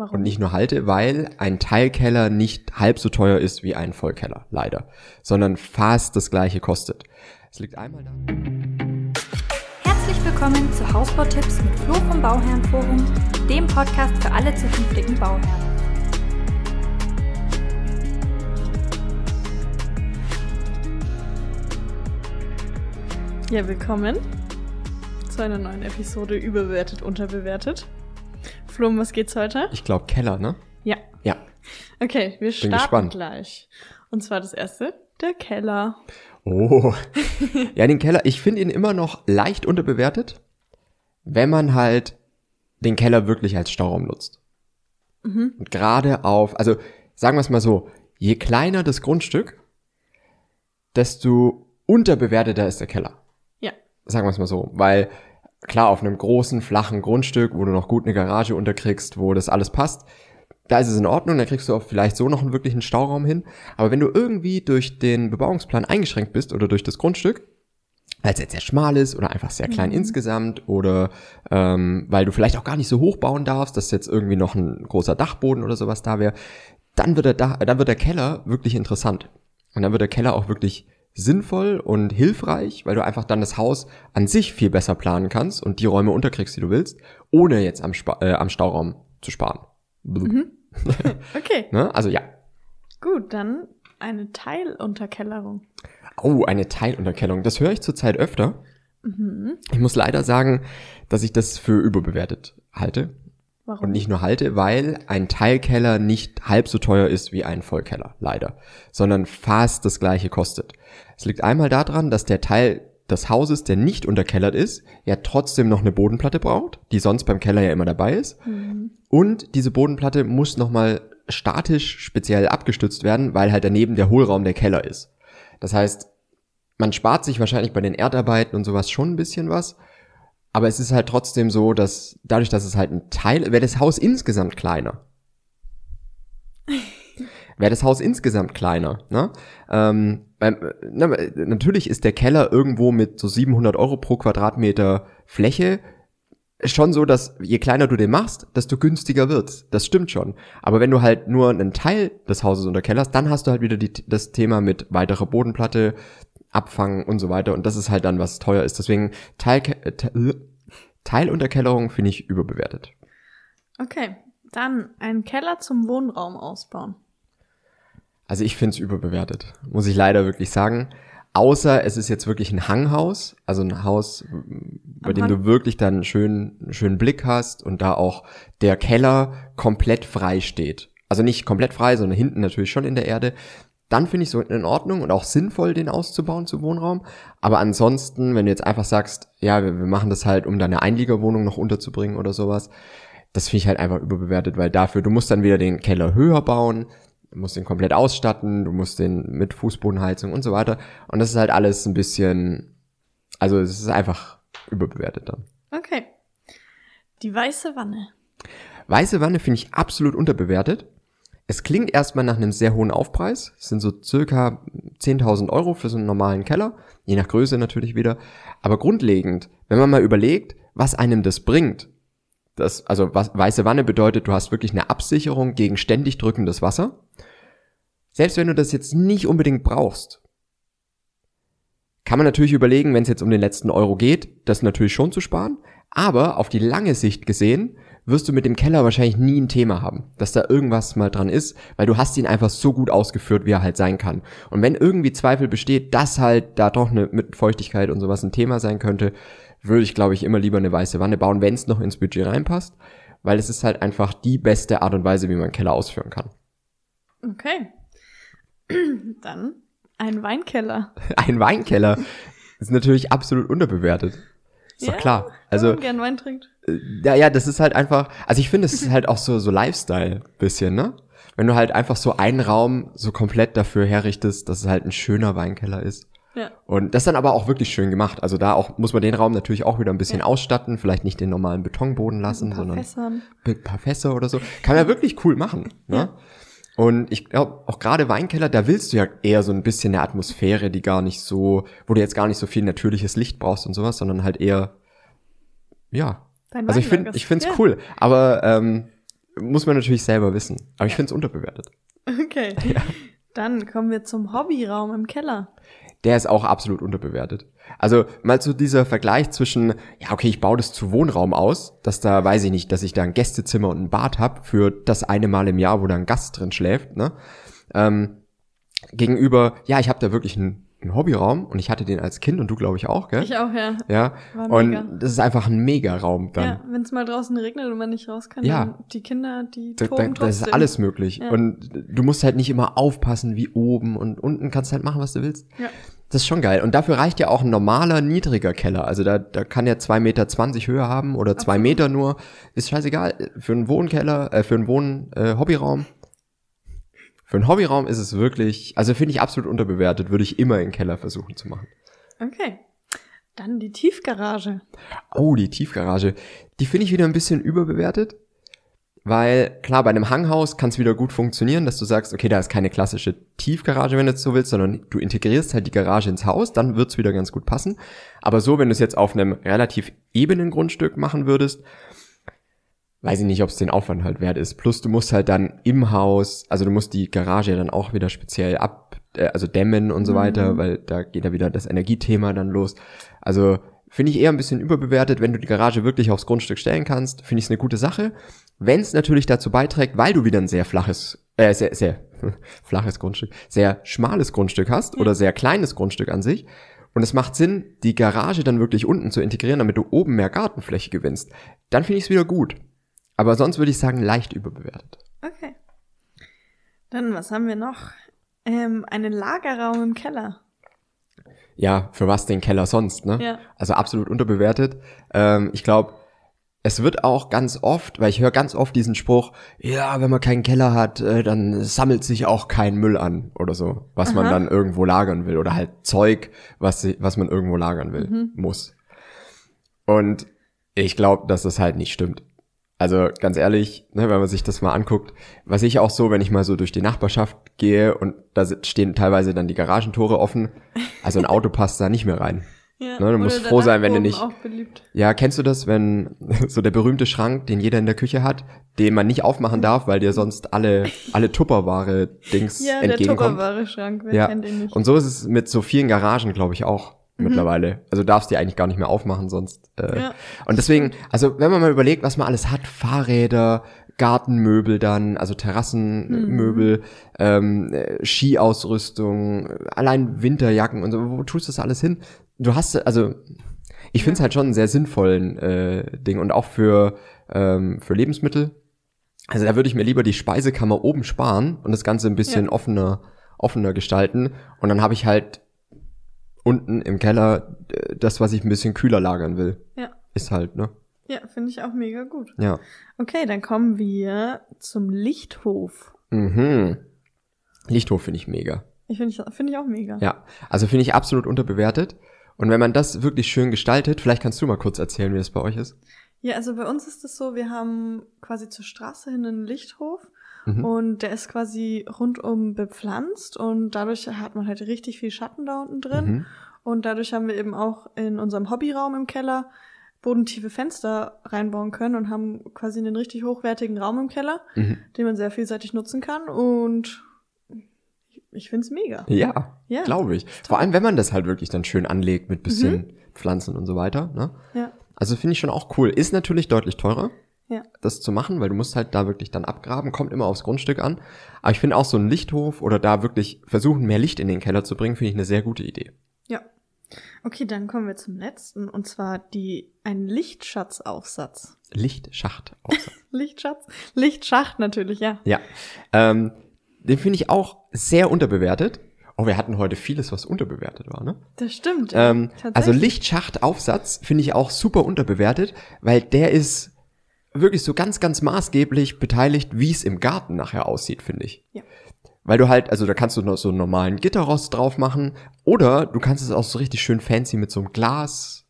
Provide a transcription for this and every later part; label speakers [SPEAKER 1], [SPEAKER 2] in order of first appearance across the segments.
[SPEAKER 1] Warum?
[SPEAKER 2] Und nicht nur halte, weil ein Teilkeller nicht halb so teuer ist wie ein Vollkeller, leider. Sondern fast das gleiche kostet. Es liegt einmal da.
[SPEAKER 1] Herzlich willkommen zu Hausbautipps mit Flo vom Bauherrenforum, dem Podcast für alle zukünftigen Bauherren. Ja, willkommen zu einer neuen Episode Überbewertet, Unterbewertet. Flo, um was geht's heute?
[SPEAKER 2] Ich glaube Keller, ne?
[SPEAKER 1] Ja.
[SPEAKER 2] Ja.
[SPEAKER 1] Okay, wir starten
[SPEAKER 2] gespannt.
[SPEAKER 1] gleich. Und zwar das erste, der Keller.
[SPEAKER 2] Oh. ja, den Keller, ich finde ihn immer noch leicht unterbewertet, wenn man halt den Keller wirklich als Stauraum nutzt. Und gerade auf, also sagen wir es mal so, je kleiner das Grundstück, desto unterbewerteter ist der Keller.
[SPEAKER 1] Ja.
[SPEAKER 2] Sagen wir es mal so. Weil klar, auf einem großen, flachen Grundstück, wo du noch gut eine Garage unterkriegst, wo das alles passt, da ist es in Ordnung, da kriegst du auch vielleicht so noch einen wirklichen Stauraum hin. Aber wenn du irgendwie durch den Bebauungsplan eingeschränkt bist oder durch das Grundstück, weil es jetzt sehr schmal ist oder einfach sehr klein insgesamt oder ähm, weil du vielleicht auch gar nicht so hoch bauen darfst, dass jetzt irgendwie noch ein großer Dachboden oder sowas da wäre, dann wird der, Dach, dann wird der Keller wirklich interessant. Und dann wird der Keller auch wirklich sinnvoll und hilfreich, weil du einfach dann das Haus an sich viel besser planen kannst und die Räume unterkriegst, die du willst, ohne jetzt am, Spa äh, am Stauraum zu sparen.
[SPEAKER 1] Okay,
[SPEAKER 2] Ne? Also ja.
[SPEAKER 1] gut, dann eine Teilunterkellerung.
[SPEAKER 2] Oh, eine Teilunterkennung. Das höre ich zurzeit öfter. Ich muss leider sagen, dass ich das für überbewertet halte.
[SPEAKER 1] Warum?
[SPEAKER 2] Und nicht nur halte, weil ein Teilkeller nicht halb so teuer ist wie ein Vollkeller, leider. Sondern fast das gleiche kostet. Es liegt einmal daran, dass der Teil des Hauses, der nicht unterkellert ist, ja trotzdem noch eine Bodenplatte braucht, die sonst beim Keller ja immer dabei ist. Und diese Bodenplatte muss nochmal statisch speziell abgestützt werden, weil halt daneben der Hohlraum der Keller ist. Das heißt, man spart sich wahrscheinlich bei den Erdarbeiten und sowas schon ein bisschen was. Aber es ist halt trotzdem so, dass dadurch, dass es halt ein Teil, wäre das Haus insgesamt kleiner. Wäre das Haus insgesamt kleiner, ne? Ähm, äh, na, natürlich ist der Keller irgendwo mit so 700 Euro pro Quadratmeter Fläche schon so, dass je kleiner du den machst, desto günstiger wird's. Das stimmt schon. Aber wenn du halt nur einen Teil des Hauses unterkellerst, dann hast du halt wieder die, das Thema mit weiterer Bodenplatte, Abfangen und so weiter. Und das ist halt dann, was teuer ist. Deswegen Teil, Te- Teilunterkellerung finde ich überbewertet.
[SPEAKER 1] Okay, dann einen Keller zum Wohnraum ausbauen.
[SPEAKER 2] Also ich finde es überbewertet, muss ich leider wirklich sagen. Außer es ist jetzt wirklich ein Hanghaus, also ein Haus, bei
[SPEAKER 1] Am
[SPEAKER 2] dem
[SPEAKER 1] Hang?
[SPEAKER 2] du wirklich dann einen schönen, einen schönen Blick hast und da auch der Keller komplett frei steht. Also nicht komplett frei, sondern hinten natürlich schon in der Erde. Dann finde ich so in Ordnung und auch sinnvoll, den auszubauen zu Wohnraum. Aber ansonsten, wenn du jetzt einfach sagst, ja, wir, wir machen das halt, um deine Einliegerwohnung noch unterzubringen oder sowas, das finde ich halt einfach überbewertet, weil dafür, du musst dann wieder den Keller höher bauen, du musst den komplett ausstatten, du musst den mit Fußbodenheizung und so weiter. Und das ist halt alles ein bisschen, also es ist einfach überbewertet dann.
[SPEAKER 1] Okay. Die weiße Wanne.
[SPEAKER 2] Weiße Wanne finde ich absolut unterbewertet. Es klingt erstmal nach einem sehr hohen Aufpreis. Es sind so circa 10.000 Euro für so einen normalen Keller. Je nach Größe natürlich wieder. Aber grundlegend, wenn man mal überlegt, was einem das bringt. Das, also was, weiße Wanne bedeutet, du hast wirklich eine Absicherung gegen ständig drückendes Wasser. Selbst wenn du das jetzt nicht unbedingt brauchst, kann man natürlich überlegen, wenn es jetzt um den letzten Euro geht, das natürlich schon zu sparen. Aber auf die lange Sicht gesehen, wirst du mit dem Keller wahrscheinlich nie ein Thema haben, dass da irgendwas mal dran ist, weil du hast ihn einfach so gut ausgeführt, wie er halt sein kann. Und wenn irgendwie Zweifel besteht, dass halt da doch eine, mit Feuchtigkeit und sowas ein Thema sein könnte, würde ich, glaube ich, immer lieber eine weiße Wanne bauen, wenn es noch ins Budget reinpasst, weil es ist halt einfach die beste Art und Weise, wie man einen Keller ausführen kann.
[SPEAKER 1] Okay. Dann ein Weinkeller.
[SPEAKER 2] Ein Weinkeller ist natürlich absolut unterbewertet. Ist
[SPEAKER 1] Ja,
[SPEAKER 2] doch klar.
[SPEAKER 1] Wenn
[SPEAKER 2] Also,
[SPEAKER 1] gern Wein trinkt.
[SPEAKER 2] ja, ja, das ist halt einfach, also ich finde, es ist halt auch so, so Lifestyle bisschen, ne? Wenn du halt einfach so einen Raum so komplett dafür herrichtest, dass es halt ein schöner Weinkeller ist.
[SPEAKER 1] Ja.
[SPEAKER 2] Und das dann aber auch wirklich schön gemacht. Also da auch muss man den Raum natürlich auch wieder ein bisschen
[SPEAKER 1] Ja.
[SPEAKER 2] ausstatten, vielleicht nicht den normalen Betonboden lassen,
[SPEAKER 1] Ein paar
[SPEAKER 2] sondern
[SPEAKER 1] Fässern.
[SPEAKER 2] ein paar Fässer oder so. Kann man ja wirklich cool machen. Ne?
[SPEAKER 1] Ja.
[SPEAKER 2] Und ich glaube, auch gerade Weinkeller, da willst du ja eher so ein bisschen eine Atmosphäre, die gar nicht so, wo du jetzt gar nicht so viel natürliches Licht brauchst und sowas, sondern halt eher, ja.
[SPEAKER 1] Dein
[SPEAKER 2] Also ich finde, ich finde es
[SPEAKER 1] Ja.
[SPEAKER 2] cool. Aber ähm, muss man natürlich selber wissen. Aber ich finde es unterbewertet.
[SPEAKER 3] Okay. Dann kommen wir zum Hobbyraum im Keller.
[SPEAKER 2] Der ist auch absolut unterbewertet. Also mal zu dieser Vergleich zwischen, ja okay, ich baue das zu Wohnraum aus, dass da, weiß ich nicht, dass ich da ein Gästezimmer und ein Bad hab für das eine Mal im Jahr, wo da ein Gast drin schläft, ne? Ähm, gegenüber, ja, ich habe da wirklich einen, einen Hobbyraum und ich hatte den als Kind und du glaube ich auch, gell?
[SPEAKER 3] Ich auch, ja.
[SPEAKER 2] ja.
[SPEAKER 3] War
[SPEAKER 2] Und
[SPEAKER 3] mega.
[SPEAKER 2] das ist einfach ein Mega-Raum dann.
[SPEAKER 3] Ja, wenn es mal draußen regnet und man nicht raus kann,
[SPEAKER 2] Ja.
[SPEAKER 3] dann die Kinder, die
[SPEAKER 2] Da,
[SPEAKER 3] toben
[SPEAKER 2] da, das
[SPEAKER 3] trotzdem.
[SPEAKER 2] ist alles möglich.
[SPEAKER 3] Ja.
[SPEAKER 2] Und du musst halt nicht immer aufpassen wie oben und unten kannst halt machen, was du willst.
[SPEAKER 3] Ja.
[SPEAKER 2] Das ist schon geil. Und dafür reicht ja auch ein normaler, niedriger Keller. Also da, da kann er zwei Meter zwanzig Höhe haben oder zwei. Meter nur. Ist scheißegal. Für einen Wohnkeller, äh, für einen Wohn, äh. Für einen Hobbyraum ist es wirklich, also finde ich absolut unterbewertet, würde ich immer in den Keller versuchen zu machen.
[SPEAKER 3] Okay. Dann die Tiefgarage.
[SPEAKER 2] Oh, die Tiefgarage. Die finde ich wieder ein bisschen überbewertet. Weil, klar, bei einem Hanghaus kann es wieder gut funktionieren, dass du sagst, okay, da ist keine klassische Tiefgarage, wenn du es so willst, sondern du integrierst halt die Garage ins Haus, dann wird's wieder ganz gut passen. Aber so, wenn du es jetzt auf einem relativ ebenen Grundstück machen würdest, weiß ich nicht, ob es den Aufwand halt wert ist. Plus du musst halt dann im Haus, also du musst die Garage dann auch wieder speziell ab, äh, also dämmen und so weiter, weil da geht ja wieder das Energiethema dann los. Also finde ich eher ein bisschen überbewertet. Wenn du die Garage wirklich aufs Grundstück stellen kannst, finde ich es eine gute Sache. Wenn es natürlich dazu beiträgt, weil du wieder ein sehr flaches, äh, sehr, sehr flaches Grundstück, sehr schmales Grundstück hast oder sehr kleines Grundstück an sich. Und es macht Sinn, die Garage dann wirklich unten zu integrieren, damit du oben mehr Gartenfläche gewinnst. Dann finde ich es wieder gut. Aber sonst würde ich sagen, leicht überbewertet.
[SPEAKER 3] Okay. Dann, was haben wir noch? Ähm, einen Lagerraum im Keller.
[SPEAKER 2] Ja, für was den Keller sonst, ne?
[SPEAKER 3] Ja.
[SPEAKER 2] Also absolut unterbewertet. Ähm, ich glaube, es wird auch ganz oft, weil ich höre ganz oft diesen Spruch, ja, wenn man keinen Keller hat, äh, dann sammelt sich auch kein Müll an oder so, was man
[SPEAKER 3] Aha.
[SPEAKER 2] dann irgendwo lagern will oder halt Zeug, was, was man irgendwo lagern will,
[SPEAKER 3] Mhm.
[SPEAKER 2] muss. Und ich glaube, dass das halt nicht stimmt. Also ganz ehrlich, ne, wenn man sich das mal anguckt, was ich auch so, wenn ich mal so durch die Nachbarschaft gehe und da stehen teilweise dann die Garagentore offen, also ein Auto passt da nicht mehr rein.
[SPEAKER 3] Ja.
[SPEAKER 2] Ne, du musst froh sein, wenn du nicht-
[SPEAKER 3] Auch beliebt.
[SPEAKER 2] Ja, kennst du das, wenn so der berühmte Schrank, den jeder in der Küche hat, den man nicht aufmachen darf, weil dir sonst alle alle Tupperware Dings
[SPEAKER 3] Ja, der
[SPEAKER 2] entgegenkommt?
[SPEAKER 3] Tupperware-Schrank, wer
[SPEAKER 2] Ja.
[SPEAKER 3] kennt den nicht?
[SPEAKER 2] Und so ist es mit so vielen Garagen, glaube ich, auch mittlerweile. Also darfst du die eigentlich gar nicht mehr aufmachen, sonst. Äh.
[SPEAKER 3] Ja.
[SPEAKER 2] Und deswegen, also wenn man mal überlegt, was man alles hat, Fahrräder, Gartenmöbel dann, also Terrassenmöbel, ähm, äh, Skiausrüstung, allein Winterjacken und so, wo tust du das alles hin? Du hast, also ich finde es halt schon einen sehr sinnvollen äh, Ding und auch für, ähm, für Lebensmittel. Also da würde ich mir lieber die Speisekammer oben sparen und das Ganze ein bisschen
[SPEAKER 3] Ja.
[SPEAKER 2] offener, offener gestalten. Und dann habe ich halt unten im Keller äh, das, was ich ein bisschen kühler lagern will.
[SPEAKER 3] Ja.
[SPEAKER 2] Ist halt, ne?
[SPEAKER 3] Ja, finde ich auch mega gut.
[SPEAKER 2] Ja.
[SPEAKER 3] Okay, dann kommen wir zum Lichthof.
[SPEAKER 2] Mhm. Lichthof finde ich mega.
[SPEAKER 3] Ich finde ich, find ich auch mega.
[SPEAKER 2] Ja. Also finde ich absolut unterbewertet. Und wenn man das wirklich schön gestaltet, vielleicht kannst du mal kurz erzählen, wie das bei euch ist.
[SPEAKER 3] Ja, also bei uns ist es so, wir haben quasi zur Straße hin einen Lichthof
[SPEAKER 2] Mhm.
[SPEAKER 3] und der ist quasi rundum bepflanzt und dadurch hat man halt richtig viel Schatten da unten drin.
[SPEAKER 2] Mhm.
[SPEAKER 3] Und dadurch haben wir eben auch in unserem Hobbyraum im Keller bodentiefe Fenster reinbauen können und haben quasi einen richtig hochwertigen Raum im Keller,
[SPEAKER 2] Mhm.
[SPEAKER 3] den man sehr vielseitig nutzen kann und ich, ich find's mega.
[SPEAKER 2] Ja,
[SPEAKER 3] Ja.
[SPEAKER 2] glaube ich. Vor allem, wenn man das halt wirklich dann schön anlegt mit bisschen Pflanzen und so weiter. Ne?
[SPEAKER 3] Ja.
[SPEAKER 2] Also finde ich schon auch cool. Ist natürlich deutlich teurer,
[SPEAKER 3] Ja.
[SPEAKER 2] das zu machen, weil du musst halt da wirklich dann abgraben, kommt immer aufs Grundstück an. Aber ich finde auch so ein Lichthof oder da wirklich versuchen, mehr Licht in den Keller zu bringen, finde ich eine sehr gute Idee.
[SPEAKER 3] Ja. Okay, dann kommen wir zum letzten und zwar die ein Lichtschatzaufsatz.
[SPEAKER 2] Lichtschacht.
[SPEAKER 3] Lichtschatz? Lichtschacht natürlich, ja.
[SPEAKER 2] ja. Ähm, den finde ich auch sehr unterbewertet. Oh, wir hatten heute vieles, was unterbewertet war, ne?
[SPEAKER 3] Das stimmt.
[SPEAKER 2] Ähm, also. Lichtschacht-Aufsatz finde ich auch super unterbewertet, weil der ist wirklich so ganz, ganz maßgeblich beteiligt, wie es im Garten nachher aussieht, finde ich.
[SPEAKER 3] Ja.
[SPEAKER 2] Weil du halt, also da kannst du noch so einen normalen Gitterrost drauf machen oder du kannst es auch so richtig schön fancy mit so einem Glasaufsatz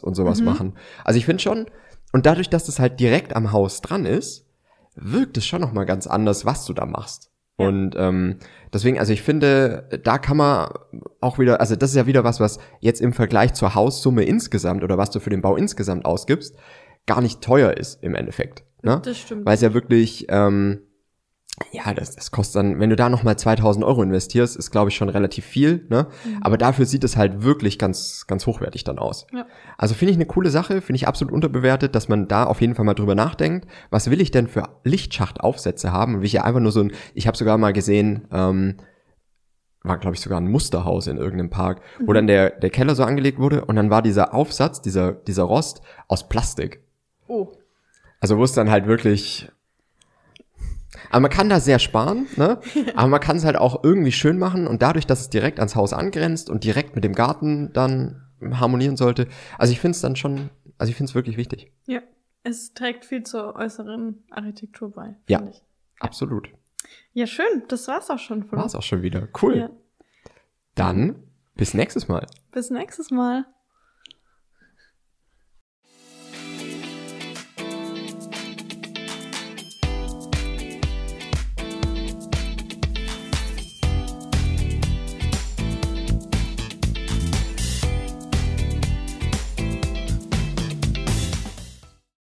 [SPEAKER 2] und sowas
[SPEAKER 3] Mhm.
[SPEAKER 2] machen. Also ich finde schon, und dadurch, dass das halt direkt am Haus dran ist, wirkt es schon nochmal ganz anders, was du da machst. Und ähm, deswegen, also ich finde, da kann man auch wieder, also das ist ja wieder was, was jetzt im Vergleich zur Haussumme insgesamt oder was du für den Bau insgesamt ausgibst, gar nicht teuer ist im Endeffekt. Ne?
[SPEAKER 3] Das stimmt.
[SPEAKER 2] Weil es ja wirklich, ähm, ja, das, das kostet dann, wenn du da nochmal 2000 Euro investierst, ist glaube ich schon relativ viel, ne?
[SPEAKER 3] Mhm.
[SPEAKER 2] Aber dafür sieht es halt wirklich ganz, ganz hochwertig dann aus.
[SPEAKER 3] Ja.
[SPEAKER 2] Also finde ich eine coole Sache, finde ich absolut unterbewertet, dass man da auf jeden Fall mal drüber nachdenkt. Was will ich denn für Lichtschachtaufsätze haben? Und will ich ja einfach nur so ein, ich habe sogar mal gesehen, ähm, war glaube ich sogar ein Musterhaus in irgendeinem Park, wo dann der, der Keller so angelegt wurde und dann war dieser Aufsatz, dieser, dieser Rost aus Plastik.
[SPEAKER 3] Oh.
[SPEAKER 2] Also wo es dann halt wirklich. Aber man kann da sehr sparen, ne? Aber man kann es halt auch irgendwie schön machen und dadurch, dass es direkt ans Haus angrenzt und direkt mit dem Garten dann harmonieren sollte. Also ich finde es dann schon, also ich finde es wirklich wichtig.
[SPEAKER 3] Ja. Es trägt viel zur äußeren Architektur bei.
[SPEAKER 2] Ja.
[SPEAKER 3] Ich.
[SPEAKER 2] Absolut.
[SPEAKER 3] Ja, schön. Das war's auch schon von
[SPEAKER 2] War's auch schon wieder. Cool.
[SPEAKER 3] Ja.
[SPEAKER 2] Dann bis nächstes Mal.
[SPEAKER 3] Bis nächstes Mal.